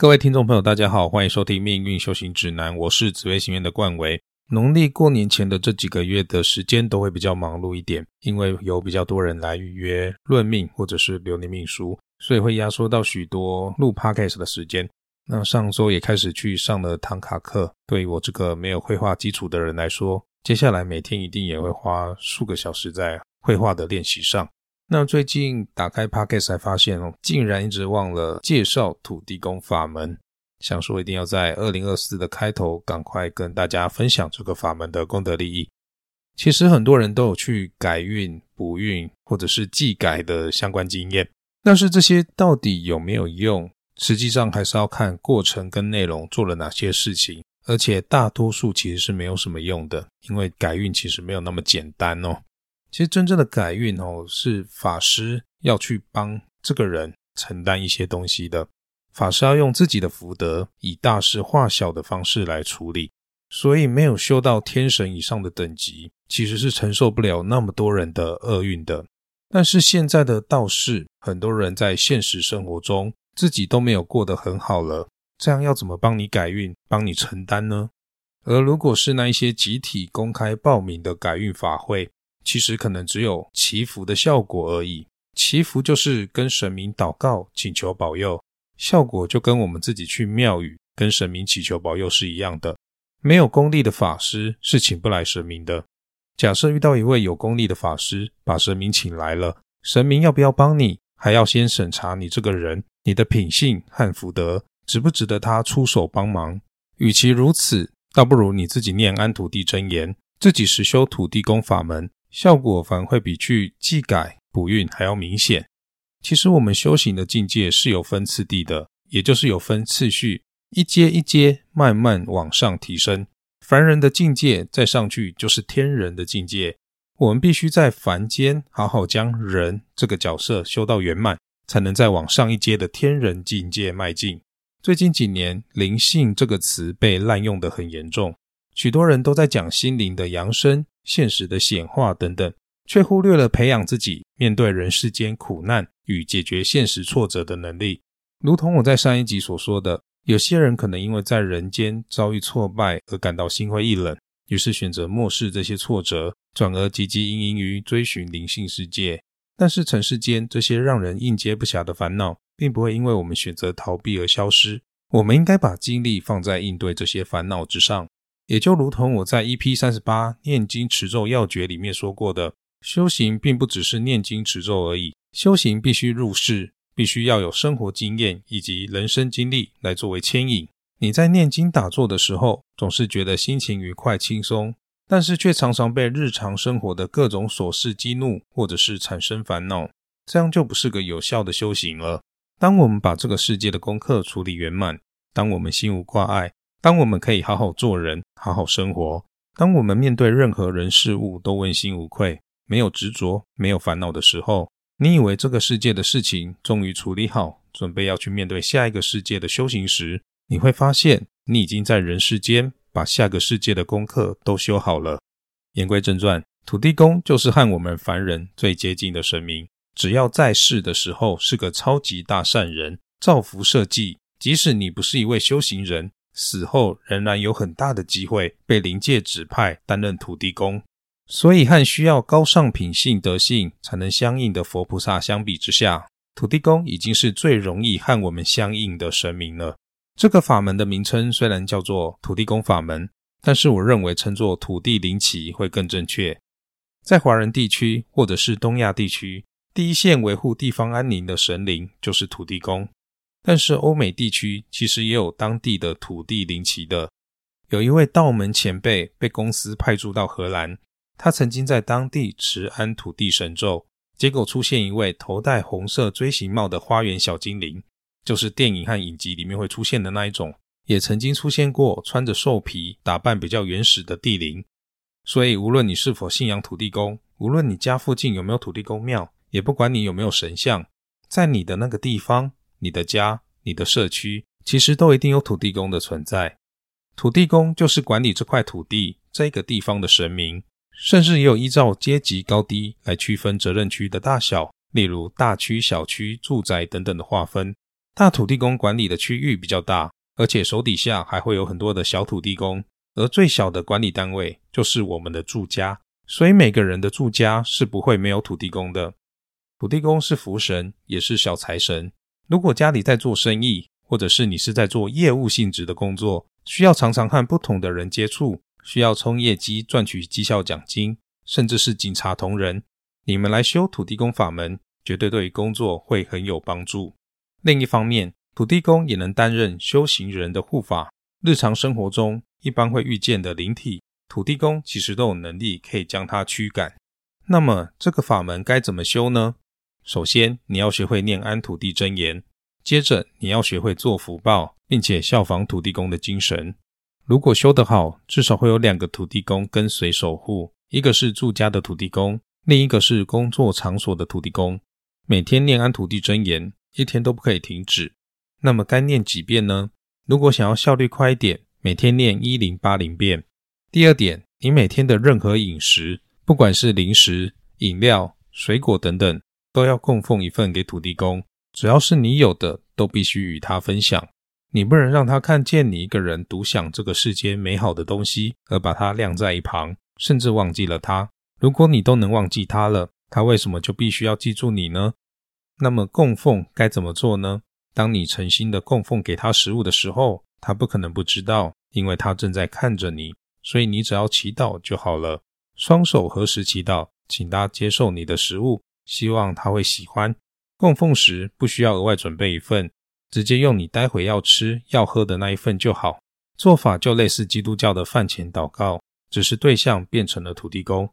各位听众朋友，大家好，欢迎收听《命运修行指南》，我是紫薇行院的冠维。农历过年前的这几个月的时间都会比较忙碌一点，因为有比较多人来预约论命或者是流年命书，所以会压缩到许多录 podcast 的时间。那上周也开始去上了唐卡课，对于我这个没有绘画基础的人来说，接下来每天一定也会花数个小时在绘画的练习上。那最近打开 Podcast 才发现哦，竟然一直忘了介绍土地公法门。想说一定要在二零二四的开头赶快跟大家分享这个法门的功德利益。其实很多人都有去改运、补运或者是祭改的相关经验，但是这些到底有没有用？实际上还是要看过程跟内容做了哪些事情，而且大多数其实是没有什么用的，因为改运其实没有那么简单哦。其实真正的改运哦，是法师要去帮这个人承担一些东西的。法师要用自己的福德，以大事化小的方式来处理。所以没有修到天神以上的等级，其实是承受不了那么多人的厄运的。但是现在的道士，很多人在现实生活中自己都没有过得很好了，这样要怎么帮你改运、帮你承担呢？而如果是那一些集体公开报名的改运法会，其实可能只有祈福的效果而已。祈福就是跟神明祷告，请求保佑，效果就跟我们自己去庙宇跟神明祈求保佑是一样的。没有功力的法师是请不来神明的。假设遇到一位有功力的法师，把神明请来了，神明要不要帮你，还要先审查你这个人，你的品性和福德值不值得他出手帮忙。与其如此，倒不如你自己念安土地真言，自己实修土地公法门。效果反而会比去祭改补运还要明显。其实我们修行的境界是有分次第的，也就是有分次序，一阶一阶慢慢往上提升。凡人的境界再上去就是天人的境界。我们必须在凡间好好将人这个角色修到圆满，才能再往上一阶的天人境界迈进。最近几年，灵性这个词被滥用的很严重，许多人都在讲心灵的扬升。现实的显化等等，却忽略了培养自己面对人世间苦难与解决现实挫折的能力。如同我在上一集所说的，有些人可能因为在人间遭遇挫败而感到心灰意冷，于是选择漠视这些挫折，转而汲汲营营于追寻灵性世界。但是尘世间这些让人应接不暇的烦恼，并不会因为我们选择逃避而消失。我们应该把精力放在应对这些烦恼之上。也就如同我在 EP 三十八念经持咒要诀里面说过的，修行并不只是念经持咒而已，修行必须入世，必须要有生活经验以及人生经历来作为牵引。你在念经打坐的时候，总是觉得心情愉快轻松，但是却常常被日常生活的各种琐事激怒，或者是产生烦恼，这样就不是个有效的修行了。当我们把这个世界的功课处理圆满，当我们心无挂碍。当我们可以好好做人、好好生活，当我们面对任何人事物都问心无愧、没有执着、没有烦恼的时候，你以为这个世界的事情终于处理好，准备要去面对下一个世界的修行时，你会发现你已经在人世间把下个世界的功课都修好了。言归正传，土地公就是和我们凡人最接近的神明，只要在世的时候是个超级大善人，造福社稷，即使你不是一位修行人。死后仍然有很大的机会被灵界指派担任土地公，所以和需要高尚品性德性才能相应的佛菩萨相比之下，土地公已经是最容易和我们相应的神明了。这个法门的名称虽然叫做土地公法门，但是我认为称作土地灵旗会更正确。在华人地区或者是东亚地区，第一线维护地方安宁的神灵就是土地公。但是欧美地区其实也有当地的土地灵旗的。有一位道门前辈被公司派驻到荷兰，他曾经在当地持安土地神咒，结果出现一位头戴红色锥形帽的花园小精灵，就是电影和影集里面会出现的那一种。也曾经出现过穿着兽皮、打扮比较原始的地灵。所以无论你是否信仰土地公，无论你家附近有没有土地公庙，也不管你有没有神像，在你的那个地方。你的家、你的社区，其实都一定有土地公的存在。土地公就是管理这块土地、这个地方的神明，甚至也有依照阶级高低来区分责任区的大小，例如大区、小区、住宅等等的划分。大土地公管理的区域比较大，而且手底下还会有很多的小土地公，而最小的管理单位就是我们的住家，所以每个人的住家是不会没有土地公的。土地公是福神，也是小财神。如果家里在做生意，或者是你是在做业务性质的工作，需要常常和不同的人接触，需要冲业绩赚取绩效奖金，甚至是警察同仁，你们来修土地公法门，绝对对工作会很有帮助。另一方面，土地公也能担任修行人的护法。日常生活中一般会遇见的灵体，土地公其实都有能力可以将它驱赶。那么这个法门该怎么修呢？首先，你要学会念安土地真言；接着，你要学会做福报，并且效仿土地公的精神。如果修得好，至少会有两个土地公跟随守护，一个是住家的土地公，另一个是工作场所的土地公。每天念安土地真言，一天都不可以停止。那么该念几遍呢？如果想要效率快一点，每天念一零八零遍。第二点，你每天的任何饮食，不管是零食、饮料、水果等等。都要供奉一份给土地公，只要是你有的，都必须与他分享。你不能让他看见你一个人独享这个世间美好的东西，而把它晾在一旁，甚至忘记了他。如果你都能忘记他了，他为什么就必须要记住你呢？那么供奉该怎么做呢？当你诚心的供奉给他食物的时候，他不可能不知道，因为他正在看着你。所以你只要祈祷就好了，双手合十祈祷，请他接受你的食物。希望他会喜欢。供奉时不需要额外准备一份，直接用你待会要吃要喝的那一份就好。做法就类似基督教的饭前祷告，只是对象变成了土地公。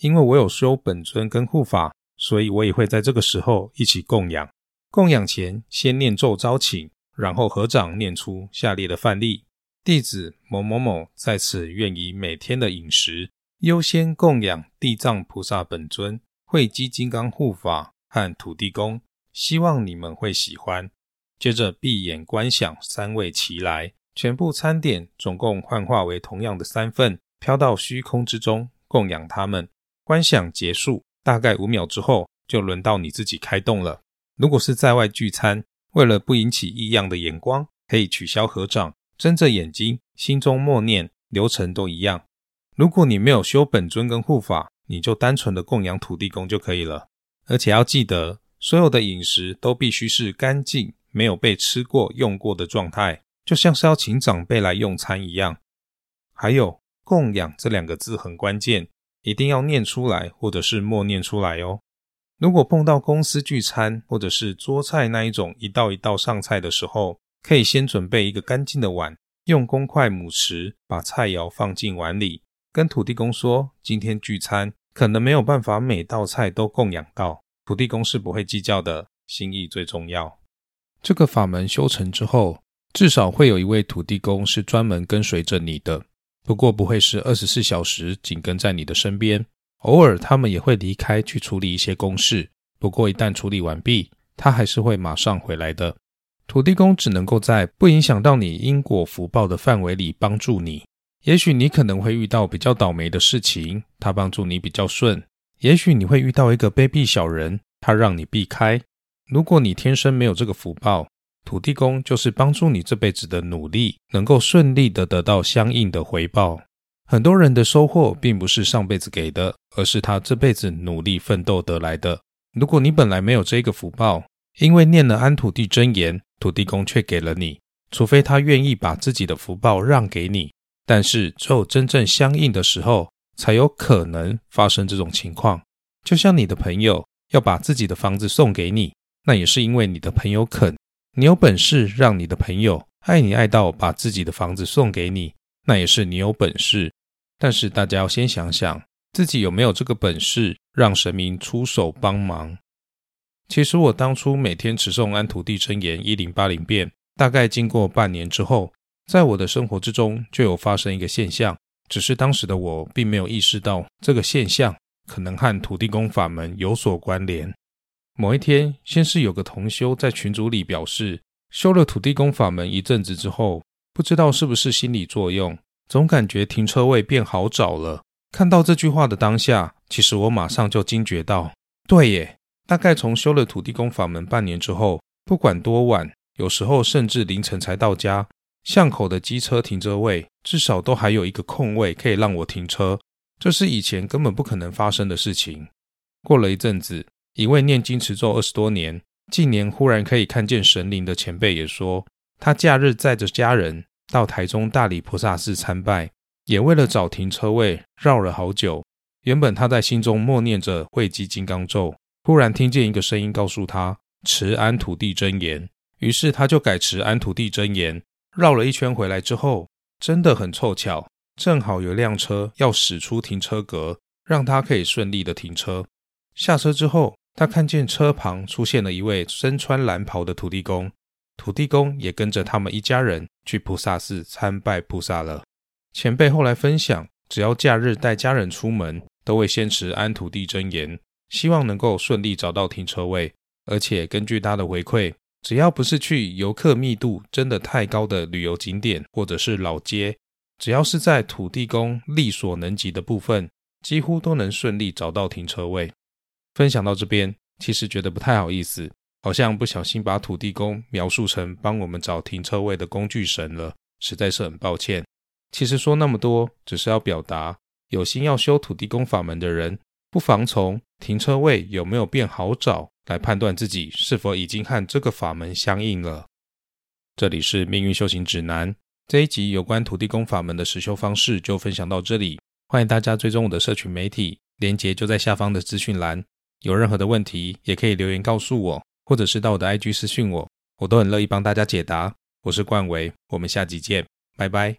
因为我有修本尊跟护法，所以我也会在这个时候一起供养。供养前先念咒招请，然后合掌念出下列的范例：弟子某某某在此愿以每天的饮食优先供养地藏菩萨本尊。会基金刚护法和土地公，希望你们会喜欢。接着闭眼观想三位齐来，全部餐点总共幻化为同样的三份，飘到虚空之中供养他们。观想结束，大概五秒之后，就轮到你自己开动了。如果是在外聚餐，为了不引起异样的眼光，可以取消合掌，睁着眼睛，心中默念，流程都一样。如果你没有修本尊跟护法，你就单纯的供养土地公就可以了，而且要记得，所有的饮食都必须是干净、没有被吃过、用过的状态，就像是要请长辈来用餐一样。还有“供养”这两个字很关键，一定要念出来或者是默念出来哦。如果碰到公司聚餐或者是桌菜那一种一道一道上菜的时候，可以先准备一个干净的碗，用公筷母匙把菜肴放进碗里。跟土地公说，今天聚餐可能没有办法每道菜都供养到，土地公是不会计较的，心意最重要。这个法门修成之后，至少会有一位土地公是专门跟随着你的，不过不会是二十四小时紧跟在你的身边，偶尔他们也会离开去处理一些公事，不过一旦处理完毕，他还是会马上回来的。土地公只能够在不影响到你因果福报的范围里帮助你。也许你可能会遇到比较倒霉的事情，他帮助你比较顺；也许你会遇到一个卑鄙小人，他让你避开。如果你天生没有这个福报，土地公就是帮助你这辈子的努力能够顺利的得到相应的回报。很多人的收获并不是上辈子给的，而是他这辈子努力奋斗得来的。如果你本来没有这个福报，因为念了安土地真言，土地公却给了你，除非他愿意把自己的福报让给你。但是只有真正相应的时候，才有可能发生这种情况。就像你的朋友要把自己的房子送给你，那也是因为你的朋友肯。你有本事让你的朋友爱你爱到把自己的房子送给你，那也是你有本事。但是大家要先想想自己有没有这个本事，让神明出手帮忙。其实我当初每天持诵安土地真言一零八零遍，大概经过半年之后。在我的生活之中，就有发生一个现象，只是当时的我并没有意识到这个现象可能和土地公法门有所关联。某一天，先是有个同修在群组里表示，修了土地公法门一阵子之后，不知道是不是心理作用，总感觉停车位变好找了。看到这句话的当下，其实我马上就惊觉到，对耶，大概从修了土地公法门半年之后，不管多晚。有时候甚至凌晨才到家。巷口的机车停车位至少都还有一个空位可以让我停车，这是以前根本不可能发生的事情。过了一阵子，一位念经持咒二十多年、近年忽然可以看见神灵的前辈也说，他假日载着家人到台中大理菩萨寺参拜，也为了找停车位绕了好久。原本他在心中默念着慧积金刚咒，忽然听见一个声音告诉他持安土地真言，于是他就改持安土地真言。绕了一圈回来之后，真的很凑巧，正好有辆车要驶出停车格，让他可以顺利的停车。下车之后，他看见车旁出现了一位身穿蓝袍的土地公，土地公也跟着他们一家人去菩萨寺参拜菩萨了。前辈后来分享，只要假日带家人出门，都会先持安土地真言，希望能够顺利找到停车位，而且根据他的回馈。只要不是去游客密度真的太高的旅游景点，或者是老街，只要是在土地公力所能及的部分，几乎都能顺利找到停车位。分享到这边，其实觉得不太好意思，好像不小心把土地公描述成帮我们找停车位的工具神了，实在是很抱歉。其实说那么多，只是要表达有心要修土地公法门的人，不妨从停车位有没有变好找。来判断自己是否已经和这个法门相应了。这里是命运修行指南这一集有关土地公法门的实修方式就分享到这里。欢迎大家追踪我的社群媒体，连结就在下方的资讯栏。有任何的问题也可以留言告诉我，或者是到我的 IG 私讯我，我都很乐意帮大家解答。我是冠维，我们下集见，拜拜。